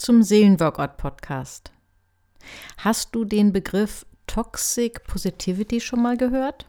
zum Seelenworkout Podcast. Hast du den Begriff Toxic Positivity schon mal gehört?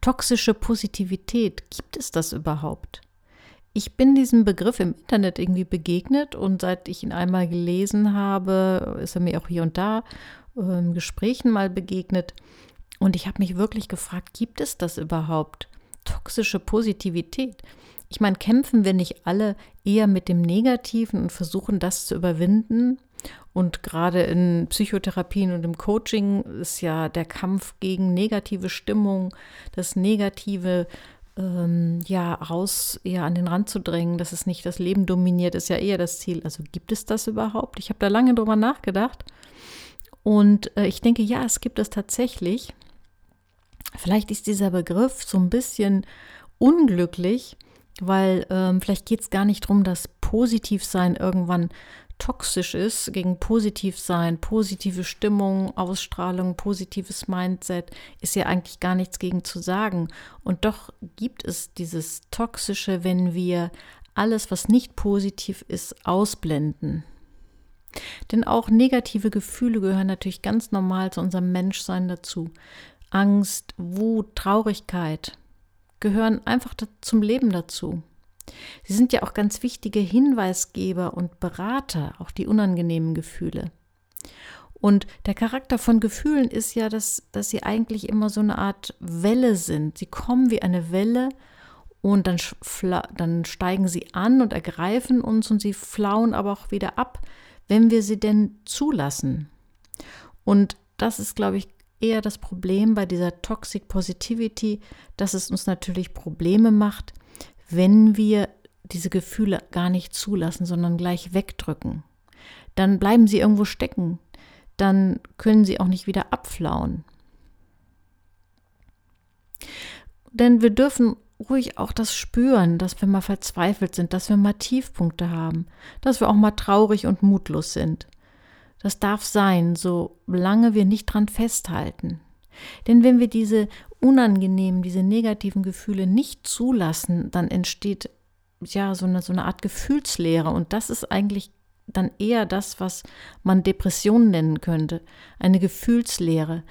Toxische Positivität, gibt es das überhaupt? Ich bin diesem Begriff im Internet irgendwie begegnet und seit ich ihn einmal gelesen habe, ist er mir auch hier und da in Gesprächen mal begegnet. Und ich habe mich wirklich gefragt, gibt es das überhaupt? Toxische Positivität. Ich meine, kämpfen wir nicht alle eher mit dem Negativen und versuchen das zu überwinden? Und gerade in Psychotherapien und im Coaching ist ja der Kampf gegen negative Stimmung, das Negative ähm, ja raus, ja an den Rand zu drängen, dass es nicht das Leben dominiert, ist ja eher das Ziel. Also gibt es das überhaupt? Ich habe da lange drüber nachgedacht und äh, ich denke, ja, es gibt es tatsächlich. Vielleicht ist dieser Begriff so ein bisschen unglücklich, weil ähm, vielleicht geht es gar nicht darum, dass Positivsein irgendwann toxisch ist, gegen Positivsein, positive Stimmung, Ausstrahlung, positives Mindset, ist ja eigentlich gar nichts gegen zu sagen. Und doch gibt es dieses Toxische, wenn wir alles, was nicht positiv ist, ausblenden. Denn auch negative Gefühle gehören natürlich ganz normal zu unserem Menschsein dazu. Angst, Wut, Traurigkeit gehören einfach zum Leben dazu. Sie sind ja auch ganz wichtige Hinweisgeber und Berater, auch die unangenehmen Gefühle. Und der Charakter von Gefühlen ist ja, dass, dass sie eigentlich immer so eine Art Welle sind. Sie kommen wie eine Welle und dann, dann steigen sie an und ergreifen uns und sie flauen aber auch wieder ab, wenn wir sie denn zulassen. Und das ist, glaube ich, eher das Problem bei dieser Toxic Positivity, dass es uns natürlich Probleme macht, wenn wir diese Gefühle gar nicht zulassen, sondern gleich wegdrücken. Dann bleiben sie irgendwo stecken. Dann können sie auch nicht wieder abflauen. Denn wir dürfen ruhig auch das spüren, dass wir mal verzweifelt sind, dass wir mal Tiefpunkte haben, dass wir auch mal traurig und mutlos sind. Das darf sein, solange wir nicht dran festhalten. Denn wenn wir diese unangenehmen, diese negativen Gefühle nicht zulassen, dann entsteht ja so eine, so eine Art Gefühlslehre. Und das ist eigentlich dann eher das, was man Depression nennen könnte. Eine Gefühlslehre.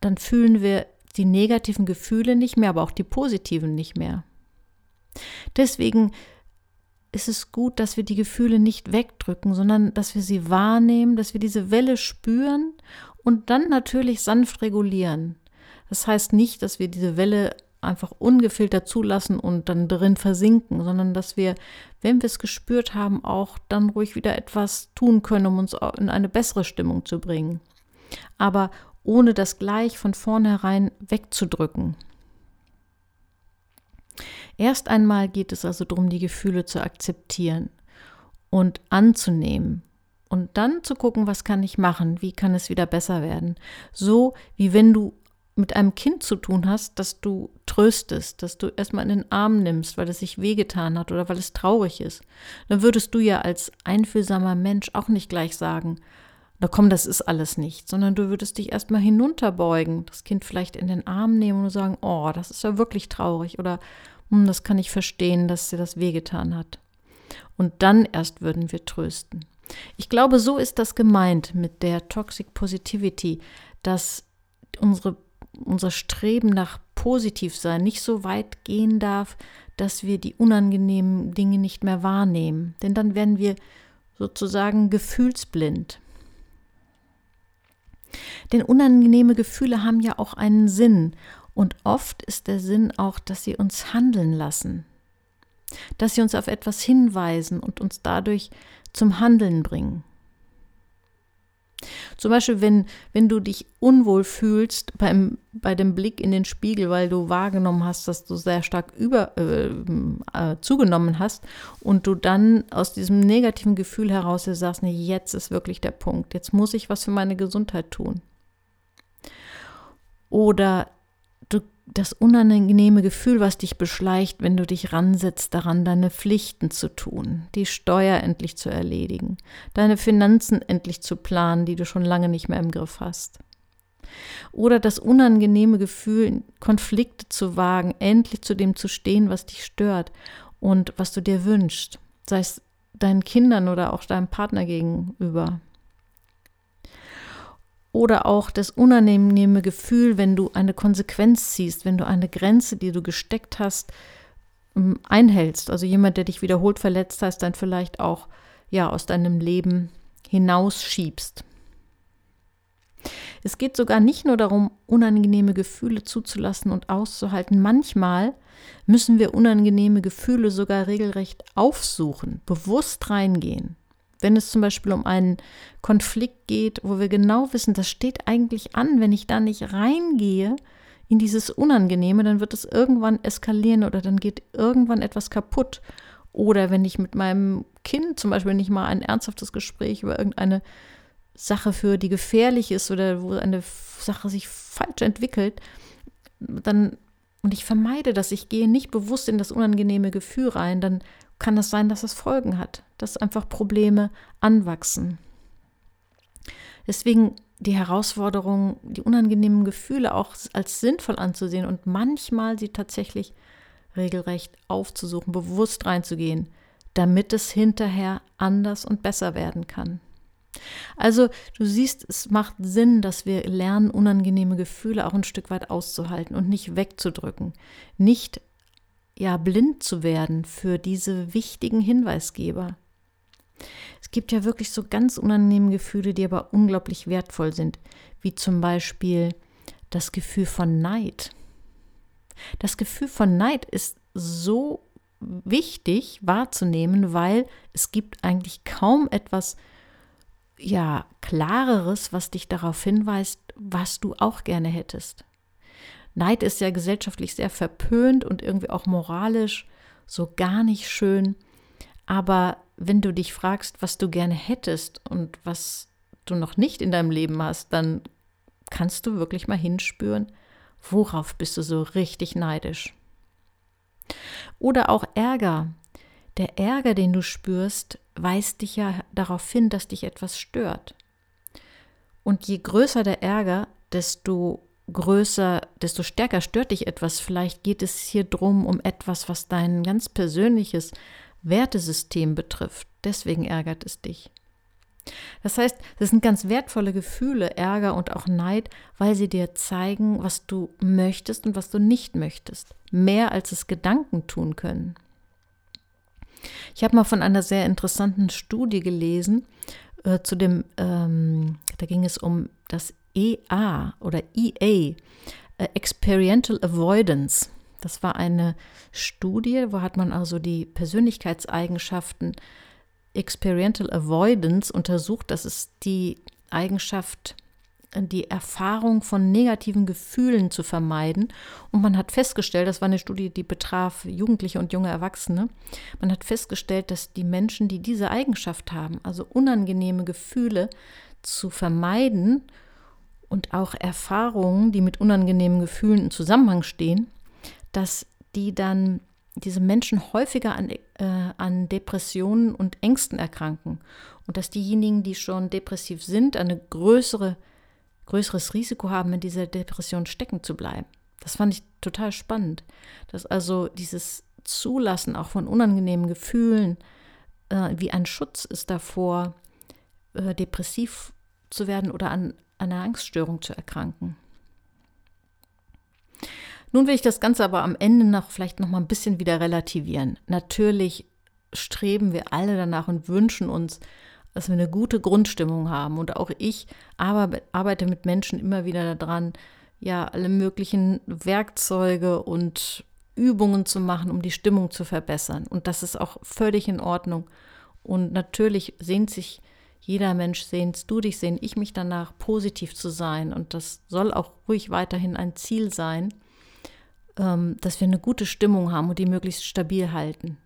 Dann fühlen wir die negativen Gefühle nicht mehr, aber auch die positiven nicht mehr. Deswegen ist es gut, dass wir die Gefühle nicht wegdrücken, sondern dass wir sie wahrnehmen, dass wir diese Welle spüren und dann natürlich sanft regulieren. Das heißt nicht, dass wir diese Welle einfach ungefiltert zulassen und dann drin versinken, sondern dass wir, wenn wir es gespürt haben, auch dann ruhig wieder etwas tun können, um uns in eine bessere Stimmung zu bringen. Aber ohne das gleich von vornherein wegzudrücken. Erst einmal geht es also darum, die Gefühle zu akzeptieren und anzunehmen und dann zu gucken, was kann ich machen, wie kann es wieder besser werden. So wie wenn du mit einem Kind zu tun hast, dass du tröstest, dass du erstmal in den Arm nimmst, weil es sich wehgetan hat oder weil es traurig ist, dann würdest du ja als einfühlsamer Mensch auch nicht gleich sagen, na komm, das ist alles nicht, sondern du würdest dich erstmal hinunterbeugen, das Kind vielleicht in den Arm nehmen und sagen, oh, das ist ja wirklich traurig oder hm, das kann ich verstehen, dass dir das wehgetan hat. Und dann erst würden wir trösten. Ich glaube, so ist das gemeint mit der Toxic Positivity, dass unsere, unser Streben nach Positivsein nicht so weit gehen darf, dass wir die unangenehmen Dinge nicht mehr wahrnehmen. Denn dann werden wir sozusagen gefühlsblind. Denn unangenehme Gefühle haben ja auch einen Sinn und oft ist der Sinn auch, dass sie uns handeln lassen, dass sie uns auf etwas hinweisen und uns dadurch zum Handeln bringen. Zum Beispiel, wenn, wenn du dich unwohl fühlst beim, bei dem Blick in den Spiegel, weil du wahrgenommen hast, dass du sehr stark über, äh, äh, zugenommen hast und du dann aus diesem negativen Gefühl heraus sagst, nee, jetzt ist wirklich der Punkt, jetzt muss ich was für meine Gesundheit tun. Oder das unangenehme Gefühl, was dich beschleicht, wenn du dich ransetzt, daran deine Pflichten zu tun, die Steuer endlich zu erledigen, deine Finanzen endlich zu planen, die du schon lange nicht mehr im Griff hast. Oder das unangenehme Gefühl, Konflikte zu wagen, endlich zu dem zu stehen, was dich stört und was du dir wünschst. Sei es deinen Kindern oder auch deinem Partner gegenüber. Oder auch das unangenehme Gefühl, wenn du eine Konsequenz ziehst, wenn du eine Grenze, die du gesteckt hast, ähm, einhältst. Also jemand, der dich wiederholt verletzt hast, dann vielleicht auch ja aus deinem Leben hinausschiebst. Es geht sogar nicht nur darum, unangenehme Gefühle zuzulassen und auszuhalten. Manchmal müssen wir unangenehme Gefühle sogar regelrecht aufsuchen, bewusst reingehen. Wenn es zum Beispiel um einen Konflikt geht, wo wir genau wissen, das steht eigentlich an, wenn ich da nicht reingehe in dieses Unangenehme, dann wird es irgendwann eskalieren oder dann geht irgendwann etwas kaputt. Oder wenn ich mit meinem Kind zum Beispiel nicht mal ein ernsthaftes Gespräch über irgendeine Sache für die gefährlich ist oder wo eine Sache sich falsch entwickelt, dann und ich vermeide das, ich gehe nicht bewusst in das unangenehme Gefühl rein, dann kann es sein, dass es Folgen hat, dass einfach Probleme anwachsen. Deswegen die Herausforderung, die unangenehmen Gefühle auch als sinnvoll anzusehen und manchmal sie tatsächlich regelrecht aufzusuchen, bewusst reinzugehen, damit es hinterher anders und besser werden kann. Also du siehst, es macht Sinn, dass wir lernen, unangenehme Gefühle auch ein Stück weit auszuhalten und nicht wegzudrücken, nicht ja blind zu werden für diese wichtigen Hinweisgeber. Es gibt ja wirklich so ganz unangenehme Gefühle, die aber unglaublich wertvoll sind, wie zum Beispiel das Gefühl von Neid. Das Gefühl von Neid ist so wichtig wahrzunehmen, weil es gibt eigentlich kaum etwas ja, klareres, was dich darauf hinweist, was du auch gerne hättest. Neid ist ja gesellschaftlich sehr verpönt und irgendwie auch moralisch so gar nicht schön. Aber wenn du dich fragst, was du gerne hättest und was du noch nicht in deinem Leben hast, dann kannst du wirklich mal hinspüren, worauf bist du so richtig neidisch. Oder auch Ärger. Der Ärger, den du spürst, weist dich ja darauf hin, dass dich etwas stört. Und je größer der Ärger, desto größer, desto stärker stört dich etwas. Vielleicht geht es hier drum um etwas, was dein ganz persönliches Wertesystem betrifft. Deswegen ärgert es dich. Das heißt, das sind ganz wertvolle Gefühle, Ärger und auch Neid, weil sie dir zeigen, was du möchtest und was du nicht möchtest. Mehr als es Gedanken tun können. Ich habe mal von einer sehr interessanten Studie gelesen, äh, zu dem, ähm, da ging es um das EA oder EA, äh, Experiential Avoidance. Das war eine Studie, wo hat man also die Persönlichkeitseigenschaften Experiential Avoidance untersucht. Das ist die Eigenschaft, die Erfahrung von negativen Gefühlen zu vermeiden. Und man hat festgestellt, das war eine Studie, die betraf Jugendliche und junge Erwachsene, man hat festgestellt, dass die Menschen, die diese Eigenschaft haben, also unangenehme Gefühle zu vermeiden und auch Erfahrungen, die mit unangenehmen Gefühlen im Zusammenhang stehen, dass die dann diese Menschen häufiger an, äh, an Depressionen und Ängsten erkranken und dass diejenigen, die schon depressiv sind, eine größere größeres Risiko haben, in dieser Depression stecken zu bleiben. Das fand ich total spannend, dass also dieses Zulassen auch von unangenehmen Gefühlen äh, wie ein Schutz ist davor, äh, depressiv zu werden oder an einer Angststörung zu erkranken. Nun will ich das Ganze aber am Ende noch vielleicht noch mal ein bisschen wieder relativieren. Natürlich streben wir alle danach und wünschen uns dass wir eine gute Grundstimmung haben. Und auch ich arbeite mit Menschen immer wieder daran, ja, alle möglichen Werkzeuge und Übungen zu machen, um die Stimmung zu verbessern. Und das ist auch völlig in Ordnung. Und natürlich sehnt sich jeder Mensch, sehnst du dich, sehne ich mich danach, positiv zu sein. Und das soll auch ruhig weiterhin ein Ziel sein, ähm, dass wir eine gute Stimmung haben und die möglichst stabil halten.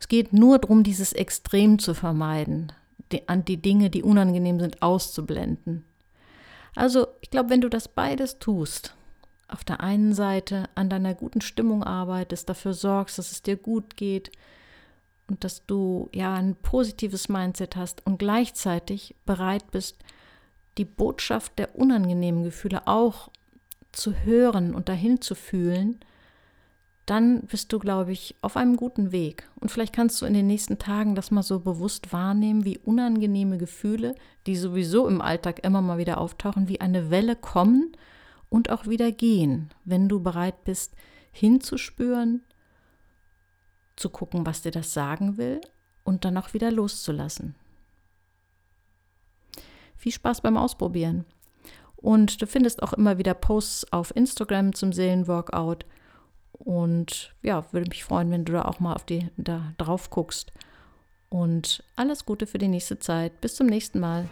Es geht nur darum, dieses Extrem zu vermeiden die, an die Dinge, die unangenehm sind, auszublenden. Also ich glaube, wenn du das beides tust, auf der einen Seite an deiner guten Stimmung arbeitest, dafür sorgst, dass es dir gut geht und dass du ja ein positives Mindset hast und gleichzeitig bereit bist, die Botschaft der unangenehmen Gefühle auch zu hören und dahin zu fühlen, dann bist du, glaube ich, auf einem guten Weg. Und vielleicht kannst du in den nächsten Tagen das mal so bewusst wahrnehmen, wie unangenehme Gefühle, die sowieso im Alltag immer mal wieder auftauchen, wie eine Welle kommen und auch wieder gehen, wenn du bereit bist, hinzuspüren, zu gucken, was dir das sagen will und dann auch wieder loszulassen. Viel Spaß beim Ausprobieren. Und du findest auch immer wieder Posts auf Instagram zum Seelenworkout. Und ja, würde mich freuen, wenn du da auch mal auf die, da drauf guckst. Und alles Gute für die nächste Zeit. Bis zum nächsten Mal.